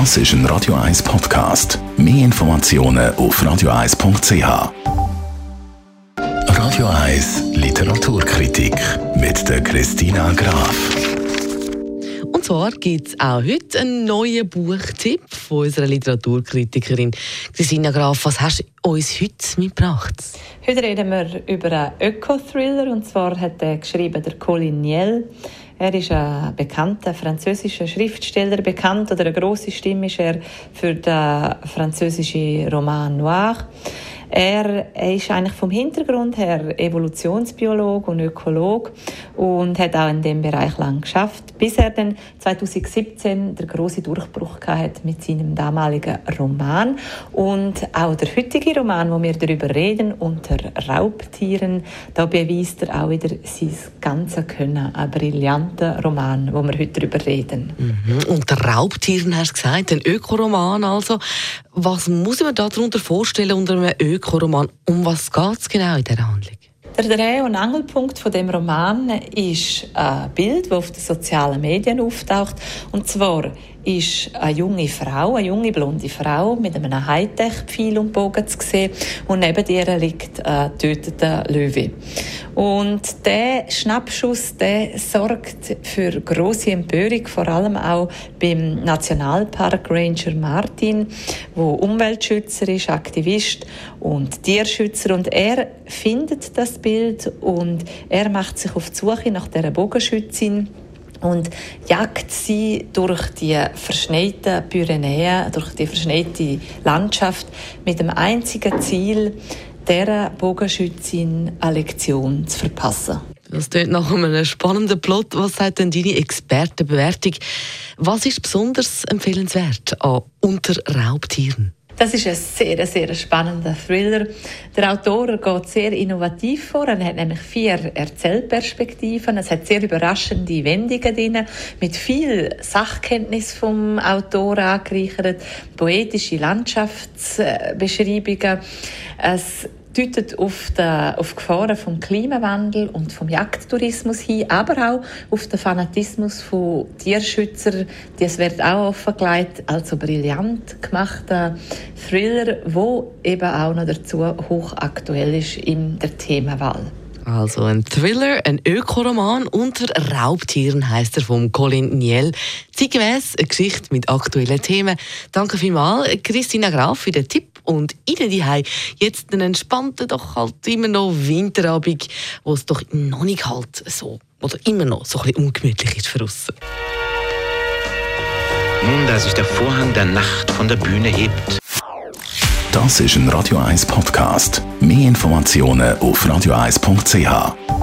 Das ist ein Radio 1 Podcast. Mehr Informationen auf radio1.ch. Radio 1 Literaturkritik mit der Christina Graf. Und zwar gibt es auch heute einen neuen Buchtipp von unserer Literaturkritikerin Christina Graf. Was hast du uns heute mitgebracht? Heute reden wir über einen Öko-Thriller und zwar hat er geschrieben der Colin Niel. Er ist ein bekannter französischer Schriftsteller, bekannt oder eine große Stimme ist er für den französischen Roman Noir. Er ist eigentlich vom Hintergrund her Evolutionsbiolog und Ökolog und hat auch in dem Bereich lang geschafft, bis er dann 2017 der große Durchbruch hat mit seinem damaligen Roman und auch der heutige Roman, wo wir darüber reden, unter Raubtieren, da beweist er auch wieder sein ganzes Können, ein brillanter Roman, wo wir heute darüber reden. Mhm. Unter Raubtieren hast du gesagt, ein Ökoroman also. Was muss man da darunter vorstellen unter einem Ökoroman? Um was geht es genau in der Handlung? Der Dreh- und Angelpunkt von dem Roman ist ein Bild, das auf den sozialen Medien auftaucht. Und zwar ist eine junge Frau, eine junge blonde Frau mit einem Hightech-Pfeil und Bogen zu sehen und neben ihr liegt ein getöteter Löwe. Und der Schnappschuss, der sorgt für große Empörung, vor allem auch beim Nationalpark Ranger Martin, wo Umweltschützer ist, Aktivist und Tierschützer. Und er findet das Bild und er macht sich auf die Suche nach der Bogenschützin und jagt sie durch die verschneiten Pyrenäen, durch die verschneite Landschaft mit dem einzigen Ziel, dieser Bogenschützin eine Lektion zu verpassen. Das klingt nach einem spannenden Plot. Was sagt denn deine Expertenbewertung? Was ist besonders empfehlenswert an Unter Raubtieren? Das ist ein sehr, sehr spannender Thriller. Der Autor geht sehr innovativ vor. Er hat nämlich vier Erzählperspektiven. Es hat sehr überraschende Wendungen drin, mit viel Sachkenntnis vom Autor angereichert, poetische Landschaftsbeschreibungen. Es deutet auf, die, auf Gefahren vom Klimawandel und vom Jagdtourismus hin, aber auch auf den Fanatismus von Tierschützern. Das wird auch offengelegt, also brillant gemachter Thriller, wo eben auch noch dazu hochaktuell ist in der Themenwahl. Also ein Thriller, ein Ökoroman unter Raubtieren heißt er vom Colin Niel. Zeitgemäß eine Geschichte mit aktuellen Themen. Danke vielmals, Christina Graf, für den Tipp. Und Ihnen die jetzt einen entspannten, doch halt immer noch Winterabend, wo es doch noch nicht halt so, oder immer noch so ein bisschen ungemütlich ist für uns. Nun, da sich der Vorhang der Nacht von der Bühne hebt. Das ist ein Radio 1 Podcast. Mehr Informationen auf radio1.ch.